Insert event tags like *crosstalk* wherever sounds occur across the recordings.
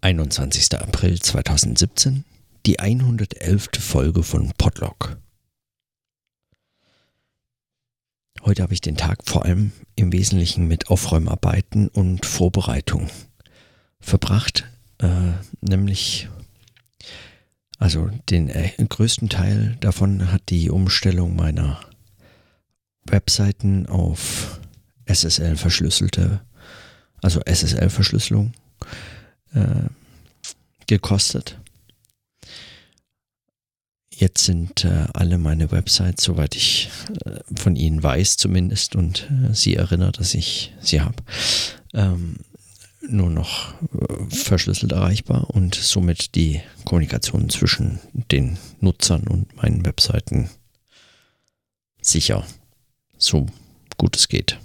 21. April 2017, die 111. Folge von Podlog. Heute habe ich den Tag vor allem im Wesentlichen mit Aufräumarbeiten und Vorbereitung verbracht, äh, nämlich also den äh, größten Teil davon hat die Umstellung meiner Webseiten auf SSL verschlüsselte, also SSL Verschlüsselung äh, gekostet. Jetzt sind äh, alle meine Websites, soweit ich äh, von Ihnen weiß zumindest und äh, Sie erinnert, dass ich sie habe, ähm, nur noch äh, verschlüsselt erreichbar und somit die Kommunikation zwischen den Nutzern und meinen Webseiten sicher, so gut es geht.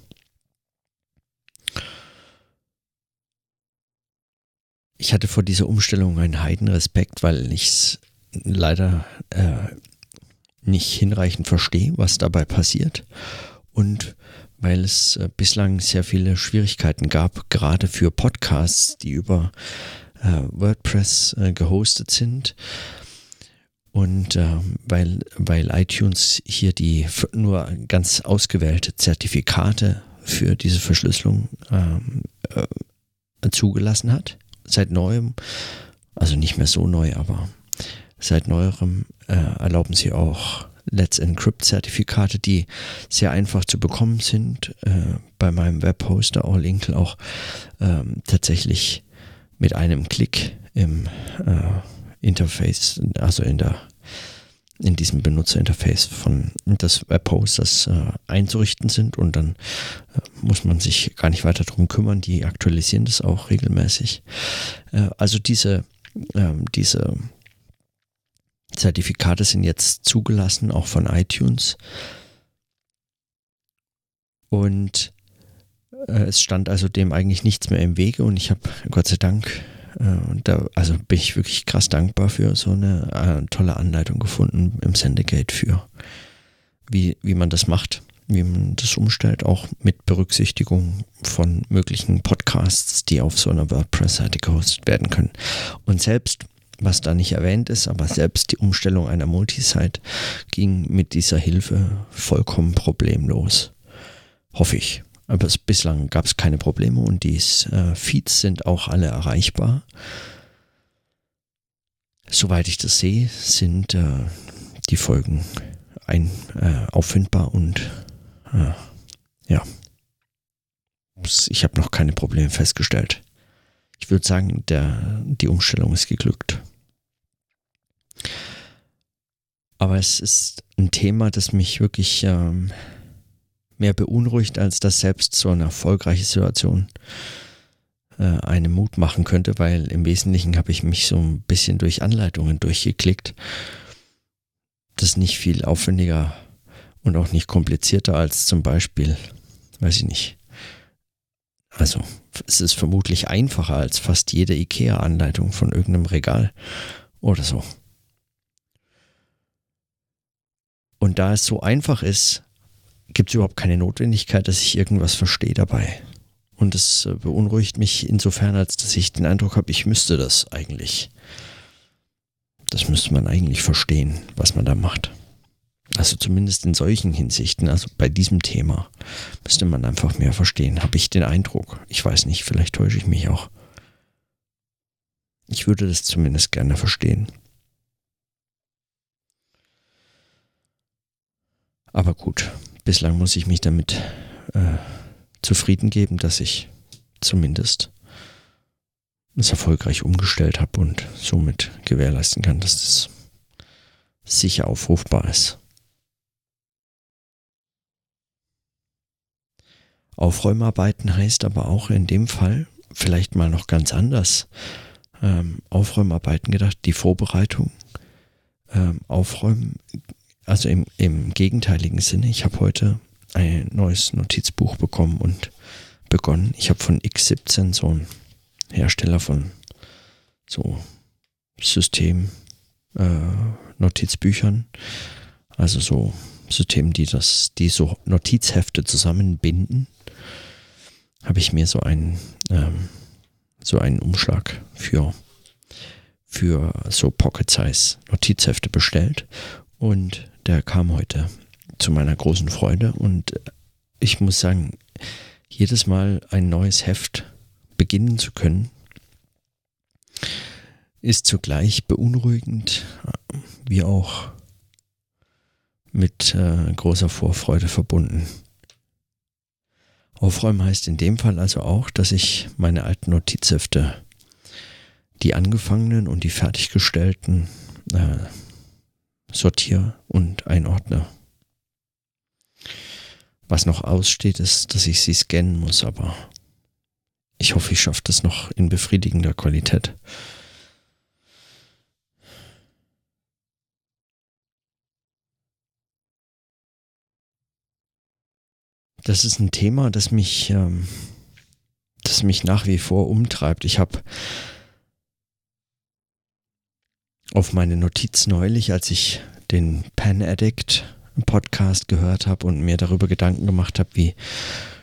Ich hatte vor dieser Umstellung einen Heidenrespekt, weil ich es leider äh, nicht hinreichend verstehe, was dabei passiert. Und weil es äh, bislang sehr viele Schwierigkeiten gab, gerade für Podcasts, die über äh, WordPress äh, gehostet sind. Und äh, weil, weil iTunes hier die nur ganz ausgewählte Zertifikate für diese Verschlüsselung ähm, äh, zugelassen hat seit neuem, also nicht mehr so neu, aber seit neuerem äh, erlauben sie auch Let's Encrypt Zertifikate, die sehr einfach zu bekommen sind. Äh, bei meinem Webhoster Allinkle auch ähm, tatsächlich mit einem Klick im äh, Interface, also in der in diesem Benutzerinterface von des Webhosters äh, einzurichten sind und dann äh, muss man sich gar nicht weiter darum kümmern. Die aktualisieren das auch regelmäßig. Äh, also diese, ähm, diese Zertifikate sind jetzt zugelassen, auch von iTunes. Und äh, es stand also dem eigentlich nichts mehr im Wege und ich habe Gott sei Dank und da, also bin ich wirklich krass dankbar für so eine äh, tolle Anleitung gefunden im Sendegate für, wie, wie man das macht, wie man das umstellt, auch mit Berücksichtigung von möglichen Podcasts, die auf so einer WordPress-Seite gehostet werden können. Und selbst was da nicht erwähnt ist, aber selbst die Umstellung einer Multisite ging mit dieser Hilfe vollkommen problemlos. Hoffe ich. Aber es, bislang gab es keine Probleme und die äh, Feeds sind auch alle erreichbar. Soweit ich das sehe, sind äh, die Folgen ein, äh, auffindbar und äh, ja, ich habe noch keine Probleme festgestellt. Ich würde sagen, der, die Umstellung ist geglückt. Aber es ist ein Thema, das mich wirklich ähm, mehr beunruhigt, als dass selbst so eine erfolgreiche Situation äh, einen Mut machen könnte, weil im Wesentlichen habe ich mich so ein bisschen durch Anleitungen durchgeklickt. Das ist nicht viel aufwendiger und auch nicht komplizierter als zum Beispiel, weiß ich nicht. Also, es ist vermutlich einfacher als fast jede IKEA-Anleitung von irgendeinem Regal oder so. Und da es so einfach ist, gibt es überhaupt keine Notwendigkeit, dass ich irgendwas verstehe dabei. Und es äh, beunruhigt mich insofern, als dass ich den Eindruck habe, ich müsste das eigentlich. Das müsste man eigentlich verstehen, was man da macht. Also zumindest in solchen Hinsichten, also bei diesem Thema, müsste man einfach mehr verstehen, habe ich den Eindruck. Ich weiß nicht, vielleicht täusche ich mich auch. Ich würde das zumindest gerne verstehen. Aber gut, bislang muss ich mich damit äh, zufrieden geben, dass ich zumindest es erfolgreich umgestellt habe und somit gewährleisten kann, dass es sicher aufrufbar ist. Aufräumarbeiten heißt aber auch in dem Fall vielleicht mal noch ganz anders. Ähm, Aufräumarbeiten gedacht, die Vorbereitung. Ähm, Aufräumen also im, im gegenteiligen Sinne, ich habe heute ein neues Notizbuch bekommen und begonnen. Ich habe von X17 so einen Hersteller von so System äh, Notizbüchern, also so Systemen, die das, die so Notizhefte zusammenbinden, habe ich mir so einen ähm, so einen Umschlag für für so Pocket-Size Notizhefte bestellt und der kam heute zu meiner großen Freude und ich muss sagen, jedes Mal ein neues Heft beginnen zu können, ist zugleich beunruhigend, wie auch mit äh, großer Vorfreude verbunden. Aufräumen heißt in dem Fall also auch, dass ich meine alten Notizhefte, die angefangenen und die fertiggestellten, äh, sortiere und einordne. Was noch aussteht, ist, dass ich sie scannen muss, aber ich hoffe, ich schaffe das noch in befriedigender Qualität. Das ist ein Thema, das mich, ähm, das mich nach wie vor umtreibt. Ich habe auf meine Notiz neulich, als ich den Pen Addict Podcast gehört habe und mir darüber Gedanken gemacht habe, wie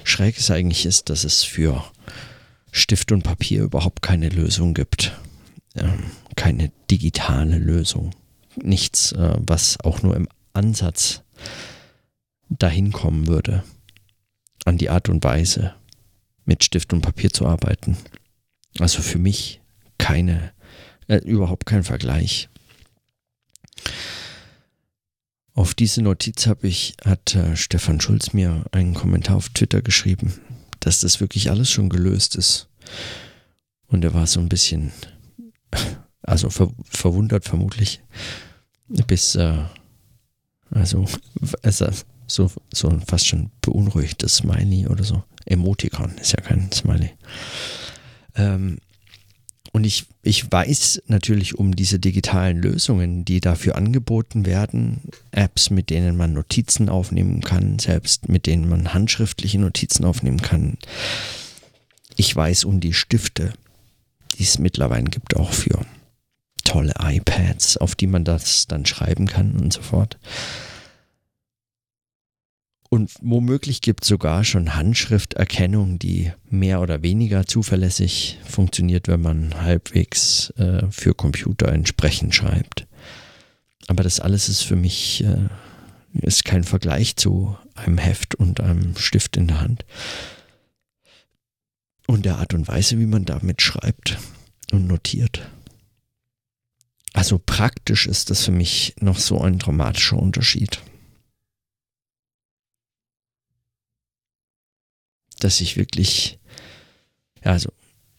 schräg es eigentlich ist, dass es für Stift und Papier überhaupt keine Lösung gibt. Ähm, keine digitale Lösung. Nichts, äh, was auch nur im Ansatz dahin kommen würde an die Art und Weise, mit Stift und Papier zu arbeiten. Also für mich keine, äh, überhaupt kein Vergleich. Auf diese Notiz habe ich, hat äh, Stefan Schulz mir einen Kommentar auf Twitter geschrieben, dass das wirklich alles schon gelöst ist. Und er war so ein bisschen, *laughs* also ver verwundert vermutlich, bis, äh, also, *laughs* also so, so fast schon beunruhigtes Smiley oder so. Emoticon ist ja kein Smiley. Ähm, und ich, ich weiß natürlich um diese digitalen Lösungen, die dafür angeboten werden. Apps, mit denen man Notizen aufnehmen kann, selbst mit denen man handschriftliche Notizen aufnehmen kann. Ich weiß um die Stifte, die es mittlerweile gibt, auch für tolle iPads, auf die man das dann schreiben kann und so fort. Und womöglich gibt es sogar schon Handschrifterkennung, die mehr oder weniger zuverlässig funktioniert, wenn man halbwegs äh, für Computer entsprechend schreibt. Aber das alles ist für mich äh, ist kein Vergleich zu einem Heft und einem Stift in der Hand. Und der Art und Weise, wie man damit schreibt und notiert. Also praktisch ist das für mich noch so ein dramatischer Unterschied. Dass ich wirklich, ja, also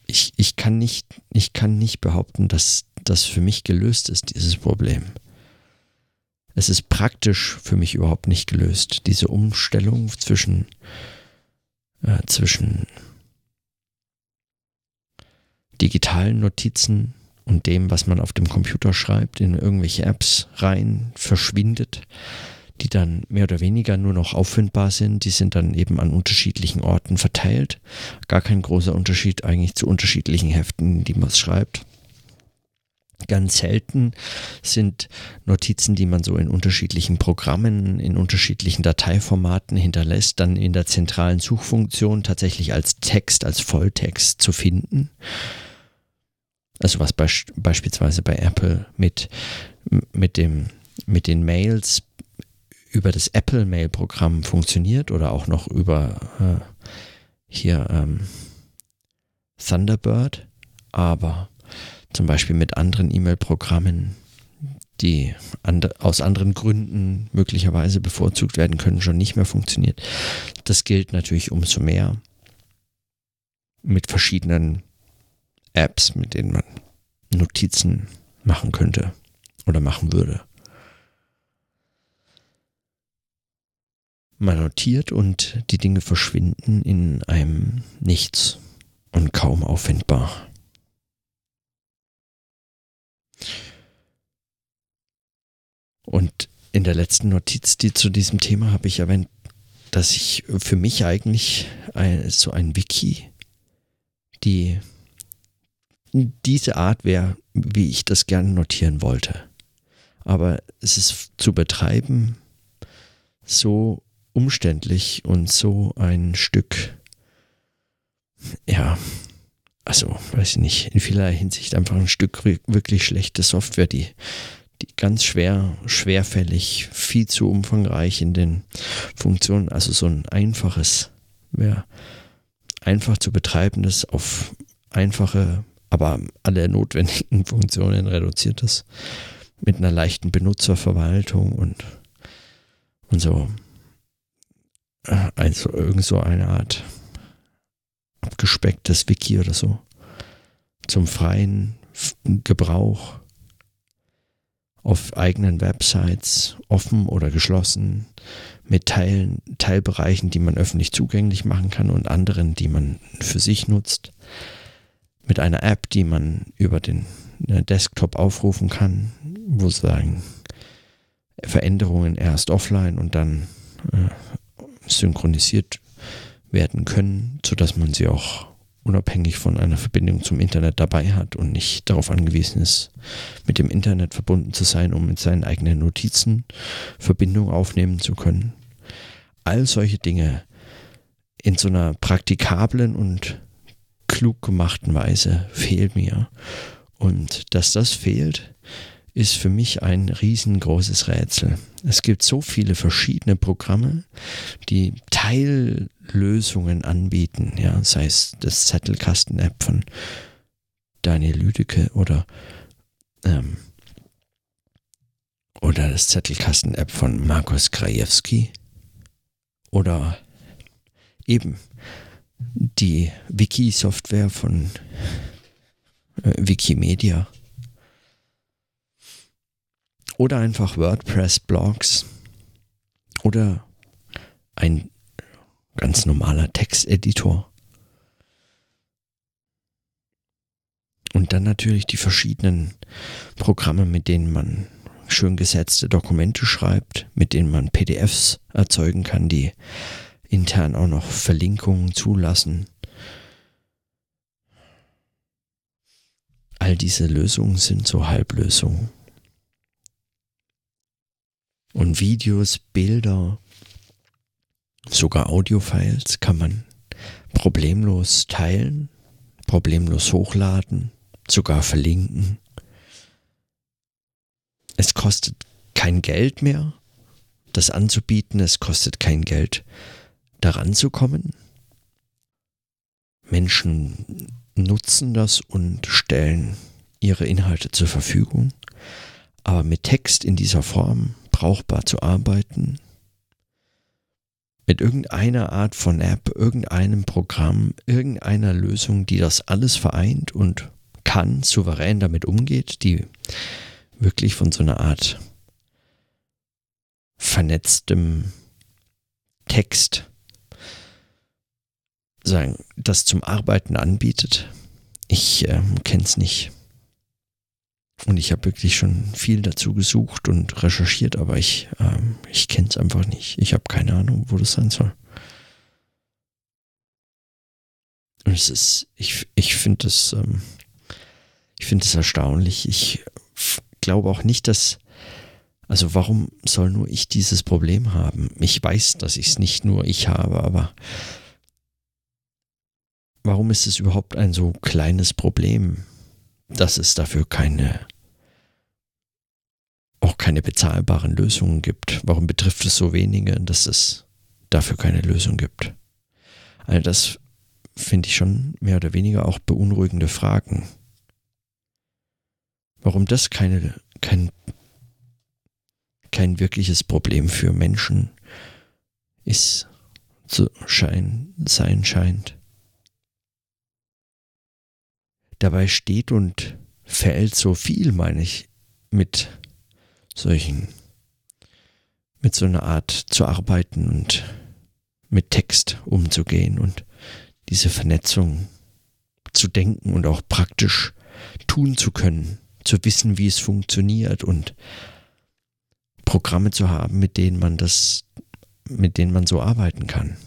ich, ich kann nicht, ich kann nicht behaupten, dass das für mich gelöst ist, dieses Problem. Es ist praktisch für mich überhaupt nicht gelöst. Diese Umstellung zwischen, äh, zwischen digitalen Notizen und dem, was man auf dem Computer schreibt, in irgendwelche Apps rein verschwindet die dann mehr oder weniger nur noch auffindbar sind. Die sind dann eben an unterschiedlichen Orten verteilt. Gar kein großer Unterschied eigentlich zu unterschiedlichen Heften, die man schreibt. Ganz selten sind Notizen, die man so in unterschiedlichen Programmen, in unterschiedlichen Dateiformaten hinterlässt, dann in der zentralen Suchfunktion tatsächlich als Text, als Volltext zu finden. Also was be beispielsweise bei Apple mit, mit, dem, mit den Mails über das Apple Mail Programm funktioniert oder auch noch über äh, hier ähm, Thunderbird, aber zum Beispiel mit anderen E-Mail-Programmen, die and aus anderen Gründen möglicherweise bevorzugt werden können, schon nicht mehr funktioniert. Das gilt natürlich umso mehr mit verschiedenen Apps, mit denen man Notizen machen könnte oder machen würde. Man notiert und die Dinge verschwinden in einem Nichts und kaum auffindbar. Und in der letzten Notiz, die zu diesem Thema habe ich erwähnt, dass ich für mich eigentlich so ein Wiki, die diese Art wäre, wie ich das gerne notieren wollte. Aber es ist zu betreiben so umständlich und so ein Stück, ja, also weiß ich nicht, in vielerlei Hinsicht einfach ein Stück wirklich schlechte Software, die, die ganz schwer, schwerfällig, viel zu umfangreich in den Funktionen, also so ein einfaches, wäre einfach zu betreibendes auf einfache, aber alle notwendigen *laughs* Funktionen reduziert ist, mit einer leichten Benutzerverwaltung und, und so. Also irgend so eine Art abgespecktes Wiki oder so. Zum freien Gebrauch auf eigenen Websites, offen oder geschlossen, mit Teilen, Teilbereichen, die man öffentlich zugänglich machen kann und anderen, die man für sich nutzt, mit einer App, die man über den äh, Desktop aufrufen kann, wo sagen Veränderungen erst offline und dann äh, synchronisiert werden können, sodass man sie auch unabhängig von einer Verbindung zum Internet dabei hat und nicht darauf angewiesen ist, mit dem Internet verbunden zu sein, um mit seinen eigenen Notizen Verbindung aufnehmen zu können. All solche Dinge in so einer praktikablen und klug gemachten Weise fehlt mir. Und dass das fehlt, ist für mich ein riesengroßes Rätsel. Es gibt so viele verschiedene Programme, die Teillösungen anbieten, ja, sei es das Zettelkasten-App von Daniel Lüdecke oder ähm, oder das Zettelkasten-App von Markus Krajewski oder eben die Wiki-Software von äh, Wikimedia oder einfach WordPress-Blogs oder ein ganz normaler Texteditor. Und dann natürlich die verschiedenen Programme, mit denen man schön gesetzte Dokumente schreibt, mit denen man PDFs erzeugen kann, die intern auch noch Verlinkungen zulassen. All diese Lösungen sind so Halblösungen. Und Videos, Bilder, sogar Audiofiles kann man problemlos teilen, problemlos hochladen, sogar verlinken. Es kostet kein Geld mehr, das anzubieten, es kostet kein Geld, daran zu kommen. Menschen nutzen das und stellen ihre Inhalte zur Verfügung. Aber mit Text in dieser Form brauchbar zu arbeiten, mit irgendeiner Art von App, irgendeinem Programm, irgendeiner Lösung, die das alles vereint und kann, souverän damit umgeht, die wirklich von so einer Art vernetztem Text sagen, das zum Arbeiten anbietet. Ich äh, kenne es nicht. Und ich habe wirklich schon viel dazu gesucht und recherchiert, aber ich, ähm, ich kenne es einfach nicht. Ich habe keine Ahnung, wo das sein soll. Und es ist, ich, ich finde es, ähm, ich finde es erstaunlich. Ich glaube auch nicht, dass, also warum soll nur ich dieses Problem haben? Ich weiß, dass ich es nicht nur ich habe, aber warum ist es überhaupt ein so kleines Problem? dass es dafür keine auch keine bezahlbaren Lösungen gibt. Warum betrifft es so wenige, dass es dafür keine Lösung gibt? Also das finde ich schon mehr oder weniger auch beunruhigende Fragen. Warum das keine, kein, kein wirkliches Problem für Menschen ist, zu schein, sein scheint. Dabei steht und fällt so viel, meine ich, mit solchen, mit so einer Art zu arbeiten und mit Text umzugehen und diese Vernetzung zu denken und auch praktisch tun zu können, zu wissen, wie es funktioniert und Programme zu haben, mit denen man das, mit denen man so arbeiten kann.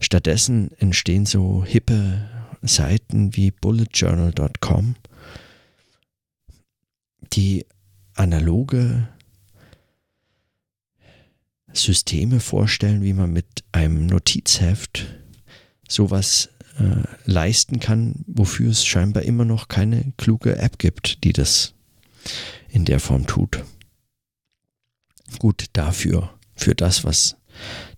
Stattdessen entstehen so hippe Seiten wie bulletjournal.com, die analoge Systeme vorstellen, wie man mit einem Notizheft sowas äh, leisten kann, wofür es scheinbar immer noch keine kluge App gibt, die das in der Form tut. Gut, dafür, für das, was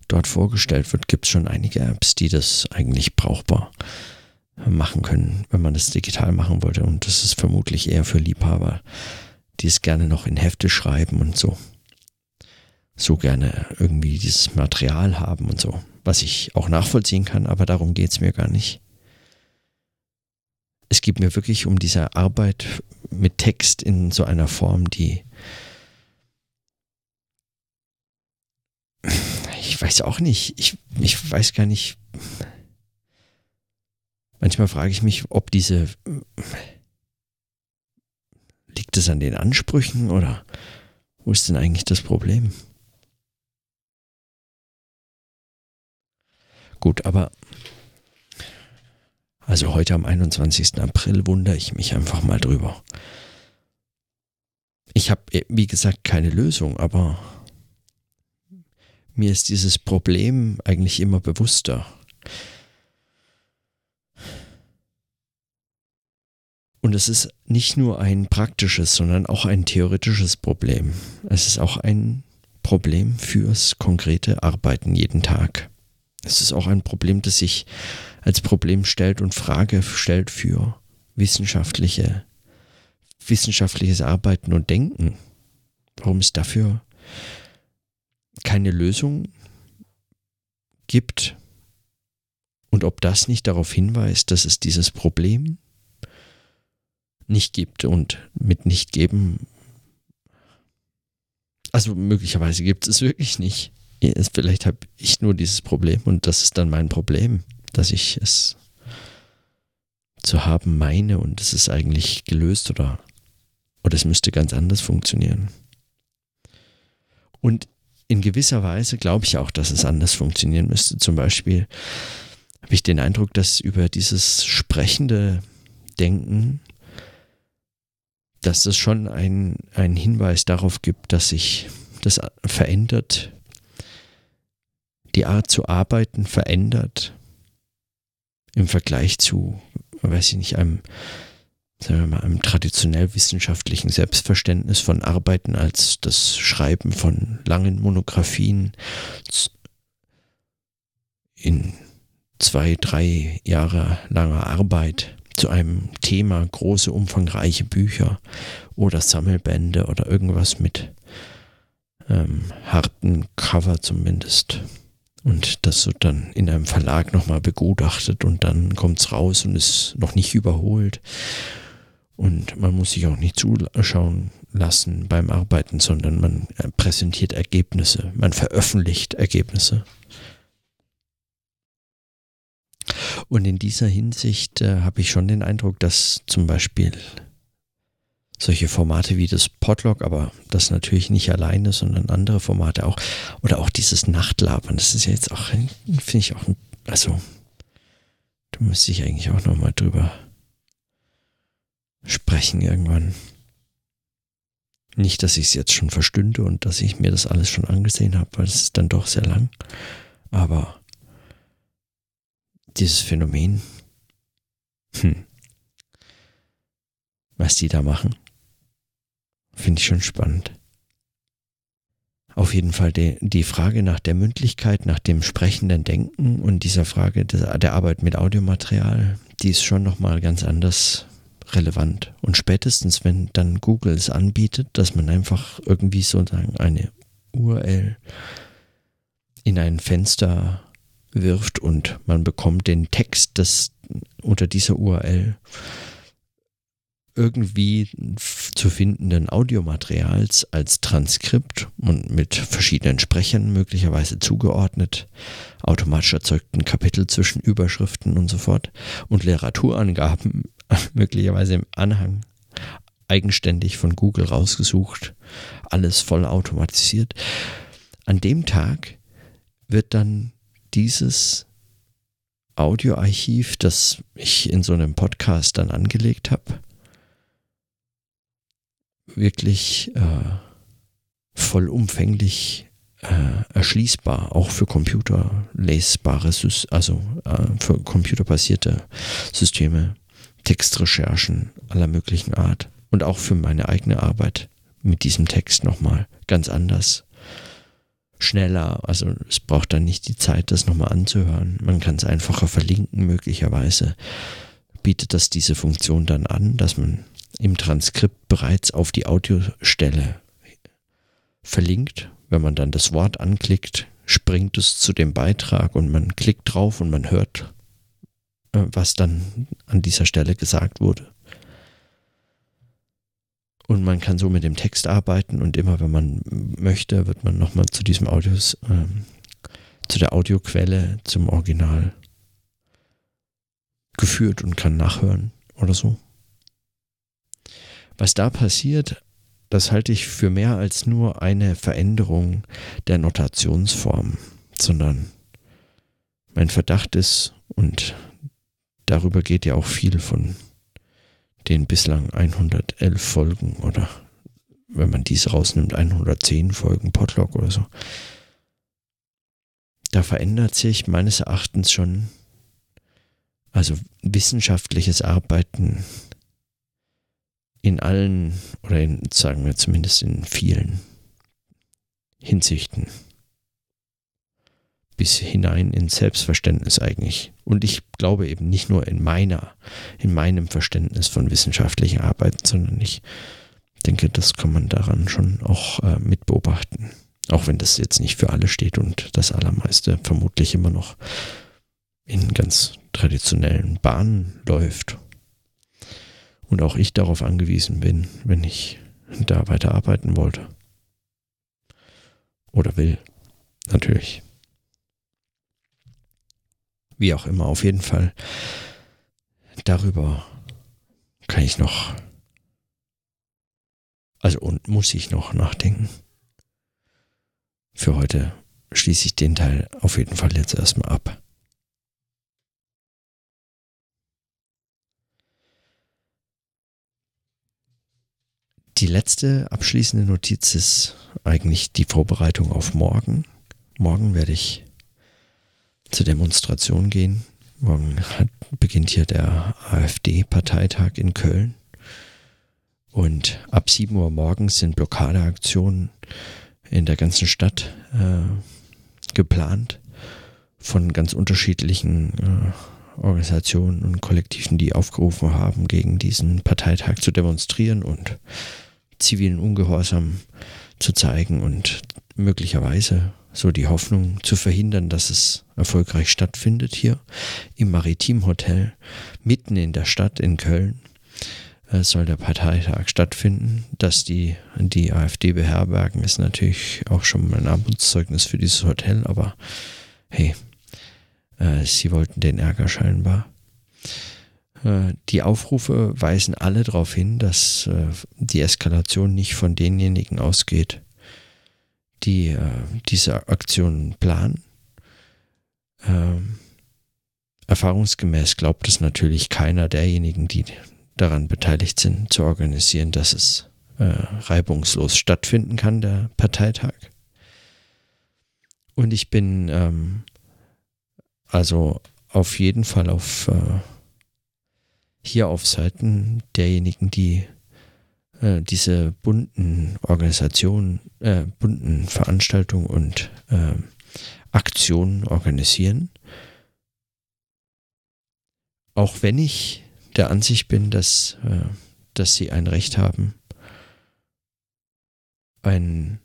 dort vorgestellt wird, gibt es schon einige Apps, die das eigentlich brauchbar machen können, wenn man das digital machen wollte. Und das ist vermutlich eher für Liebhaber, die es gerne noch in Hefte schreiben und so. So gerne irgendwie dieses Material haben und so. Was ich auch nachvollziehen kann, aber darum geht es mir gar nicht. Es geht mir wirklich um diese Arbeit mit Text in so einer Form, die ich weiß auch nicht. Ich, ich weiß gar nicht. Manchmal frage ich mich, ob diese. Liegt es an den Ansprüchen oder wo ist denn eigentlich das Problem? Gut, aber also heute am 21. April wundere ich mich einfach mal drüber. Ich habe, wie gesagt, keine Lösung, aber mir ist dieses Problem eigentlich immer bewusster. Und es ist nicht nur ein praktisches, sondern auch ein theoretisches Problem. Es ist auch ein Problem fürs konkrete Arbeiten jeden Tag. Es ist auch ein Problem, das sich als Problem stellt und Frage stellt für wissenschaftliche, wissenschaftliches Arbeiten und Denken. Warum es dafür keine Lösung gibt und ob das nicht darauf hinweist, dass es dieses Problem nicht gibt und mit nicht geben, also möglicherweise gibt es wirklich nicht. Vielleicht habe ich nur dieses Problem und das ist dann mein Problem, dass ich es zu haben meine und es ist eigentlich gelöst oder, oder es müsste ganz anders funktionieren. Und in gewisser Weise glaube ich auch, dass es anders funktionieren müsste. Zum Beispiel habe ich den Eindruck, dass über dieses sprechende Denken, dass das schon ein, ein Hinweis darauf gibt, dass sich das verändert, die Art zu arbeiten verändert im Vergleich zu, weiß ich nicht, einem sagen wir mal, einem traditionell wissenschaftlichen Selbstverständnis von Arbeiten als das Schreiben von langen Monographien in zwei, drei Jahre langer Arbeit zu einem Thema, große, umfangreiche Bücher oder Sammelbände oder irgendwas mit ähm, harten Cover zumindest. Und das wird dann in einem Verlag nochmal begutachtet und dann kommt es raus und ist noch nicht überholt. Und man muss sich auch nicht zuschauen lassen beim Arbeiten, sondern man präsentiert Ergebnisse, man veröffentlicht Ergebnisse. Und in dieser Hinsicht äh, habe ich schon den Eindruck, dass zum Beispiel solche Formate wie das Podlog, aber das natürlich nicht alleine, sondern andere Formate auch, oder auch dieses Nachtlabern, das ist ja jetzt auch, finde ich auch, also, da müsste ich eigentlich auch nochmal drüber sprechen irgendwann. Nicht, dass ich es jetzt schon verstünde und dass ich mir das alles schon angesehen habe, weil es ist dann doch sehr lang. Aber dieses Phänomen, hm, was die da machen, finde ich schon spannend. Auf jeden Fall die, die Frage nach der Mündlichkeit, nach dem sprechenden Denken und dieser Frage der, der Arbeit mit Audiomaterial, die ist schon nochmal ganz anders relevant. Und spätestens, wenn dann Google es anbietet, dass man einfach irgendwie sozusagen eine URL in ein Fenster wirft und man bekommt den Text des unter dieser URL irgendwie zu findenden Audiomaterials als Transkript und mit verschiedenen Sprechern möglicherweise zugeordnet, automatisch erzeugten Kapitel zwischen Überschriften und so fort und Literaturangaben *laughs* möglicherweise im Anhang eigenständig von Google rausgesucht, alles voll automatisiert. An dem Tag wird dann dieses Audioarchiv, das ich in so einem Podcast dann angelegt habe, wirklich äh, vollumfänglich äh, erschließbar, auch für computerlesbare, also äh, für computerbasierte Systeme, Textrecherchen aller möglichen Art und auch für meine eigene Arbeit mit diesem Text nochmal ganz anders. Schneller, also es braucht dann nicht die Zeit, das nochmal anzuhören. Man kann es einfacher verlinken, möglicherweise bietet das diese Funktion dann an, dass man im Transkript bereits auf die Audiostelle verlinkt. Wenn man dann das Wort anklickt, springt es zu dem Beitrag und man klickt drauf und man hört, äh, was dann an dieser Stelle gesagt wurde. Und man kann so mit dem Text arbeiten und immer, wenn man möchte, wird man nochmal zu diesem Audios, ähm, zu der Audioquelle, zum Original geführt und kann nachhören oder so. Was da passiert, das halte ich für mehr als nur eine Veränderung der Notationsform, sondern mein Verdacht ist, und darüber geht ja auch viel von den bislang 111 Folgen oder wenn man diese rausnimmt, 110 Folgen Podlog oder so. Da verändert sich meines Erachtens schon, also wissenschaftliches Arbeiten in allen, oder in, sagen wir zumindest in vielen Hinsichten bis hinein ins Selbstverständnis eigentlich. Und ich glaube eben nicht nur in meiner, in meinem Verständnis von wissenschaftlicher Arbeit, sondern ich denke, das kann man daran schon auch äh, mit beobachten. Auch wenn das jetzt nicht für alle steht und das Allermeiste vermutlich immer noch in ganz traditionellen Bahnen läuft. Und auch ich darauf angewiesen bin, wenn ich da weiterarbeiten wollte. Oder will, natürlich. Wie auch immer, auf jeden Fall. Darüber kann ich noch, also und muss ich noch nachdenken. Für heute schließe ich den Teil auf jeden Fall jetzt erstmal ab. Die letzte abschließende Notiz ist eigentlich die Vorbereitung auf morgen. Morgen werde ich zur Demonstration gehen. Morgen hat, beginnt hier der AfD-Parteitag in Köln. Und ab 7 Uhr morgens sind Blockadeaktionen in der ganzen Stadt äh, geplant von ganz unterschiedlichen äh, Organisationen und Kollektiven, die aufgerufen haben, gegen diesen Parteitag zu demonstrieren und zivilen Ungehorsam zu zeigen und möglicherweise so die Hoffnung zu verhindern, dass es erfolgreich stattfindet hier im Maritimhotel mitten in der Stadt in Köln äh, soll der Parteitag stattfinden. Dass die, die AfD beherbergen, ist natürlich auch schon mal ein Armutszeugnis für dieses Hotel, aber hey, äh, sie wollten den Ärger scheinbar. Äh, die Aufrufe weisen alle darauf hin, dass äh, die Eskalation nicht von denjenigen ausgeht, die äh, diese Aktion planen. Ähm, erfahrungsgemäß glaubt es natürlich keiner derjenigen, die daran beteiligt sind, zu organisieren, dass es äh, reibungslos stattfinden kann, der Parteitag. Und ich bin ähm, also auf jeden Fall auf äh, hier auf Seiten derjenigen, die äh, diese bunten Organisationen, äh, bunten Veranstaltungen und äh, Aktionen organisieren. Auch wenn ich der Ansicht bin, dass, äh, dass sie ein Recht haben, einen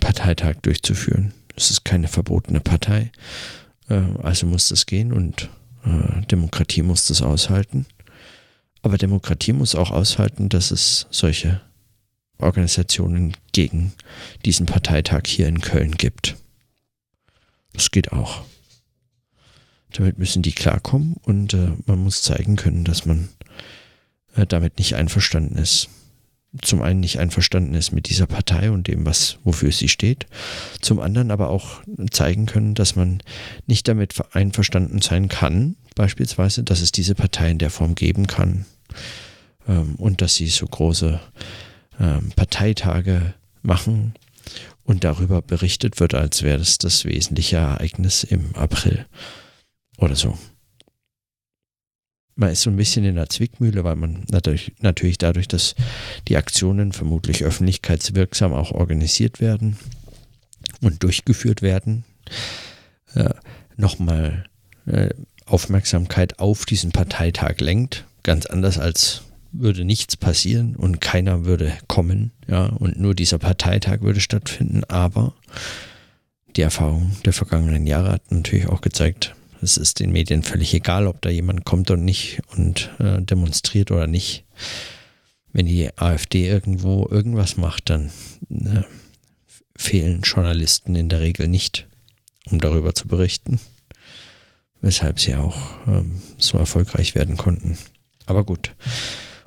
Parteitag durchzuführen. Es ist keine verbotene Partei, äh, also muss das gehen und Demokratie muss das aushalten. Aber Demokratie muss auch aushalten, dass es solche Organisationen gegen diesen Parteitag hier in Köln gibt. Das geht auch. Damit müssen die klarkommen und äh, man muss zeigen können, dass man äh, damit nicht einverstanden ist. Zum einen nicht einverstanden ist mit dieser Partei und dem, was, wofür sie steht. Zum anderen aber auch zeigen können, dass man nicht damit einverstanden sein kann, beispielsweise, dass es diese Partei in der Form geben kann ähm, und dass sie so große ähm, Parteitage machen und darüber berichtet wird, als wäre das das wesentliche Ereignis im April oder so. Man ist so ein bisschen in der Zwickmühle, weil man natürlich, natürlich dadurch, dass die Aktionen vermutlich öffentlichkeitswirksam auch organisiert werden und durchgeführt werden, äh, nochmal äh, Aufmerksamkeit auf diesen Parteitag lenkt. Ganz anders als würde nichts passieren und keiner würde kommen, ja, und nur dieser Parteitag würde stattfinden, aber die Erfahrung der vergangenen Jahre hat natürlich auch gezeigt, es ist den Medien völlig egal, ob da jemand kommt und nicht und äh, demonstriert oder nicht. Wenn die AfD irgendwo irgendwas macht, dann äh, fehlen Journalisten in der Regel nicht, um darüber zu berichten, weshalb sie auch ähm, so erfolgreich werden konnten. Aber gut,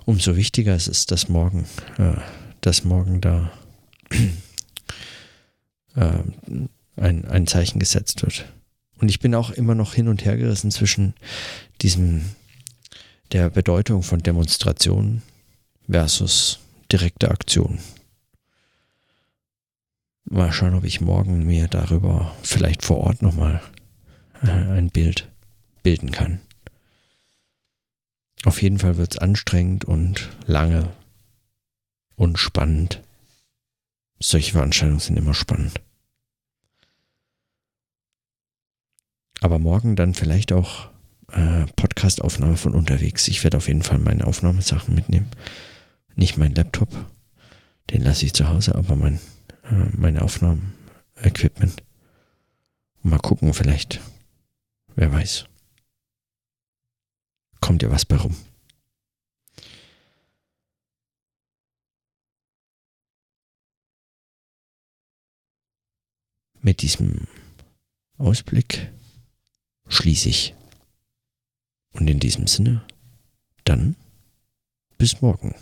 umso wichtiger ist es, dass morgen, äh, dass morgen da *clears throat* äh, ein, ein Zeichen gesetzt wird. Und ich bin auch immer noch hin und her gerissen zwischen diesem, der Bedeutung von Demonstrationen versus direkte Aktion. Mal schauen, ob ich morgen mir darüber vielleicht vor Ort nochmal äh, ein Bild bilden kann. Auf jeden Fall wird es anstrengend und lange und spannend. Solche Veranstaltungen sind immer spannend. Aber morgen dann vielleicht auch äh, Podcast-Aufnahme von unterwegs. Ich werde auf jeden Fall meine Aufnahmesachen mitnehmen. Nicht mein Laptop, den lasse ich zu Hause, aber mein, äh, meine Aufnahmen-Equipment. Mal gucken, vielleicht, wer weiß kommt ja was bei rum. Mit diesem Ausblick schließe ich. Und in diesem Sinne, dann bis morgen.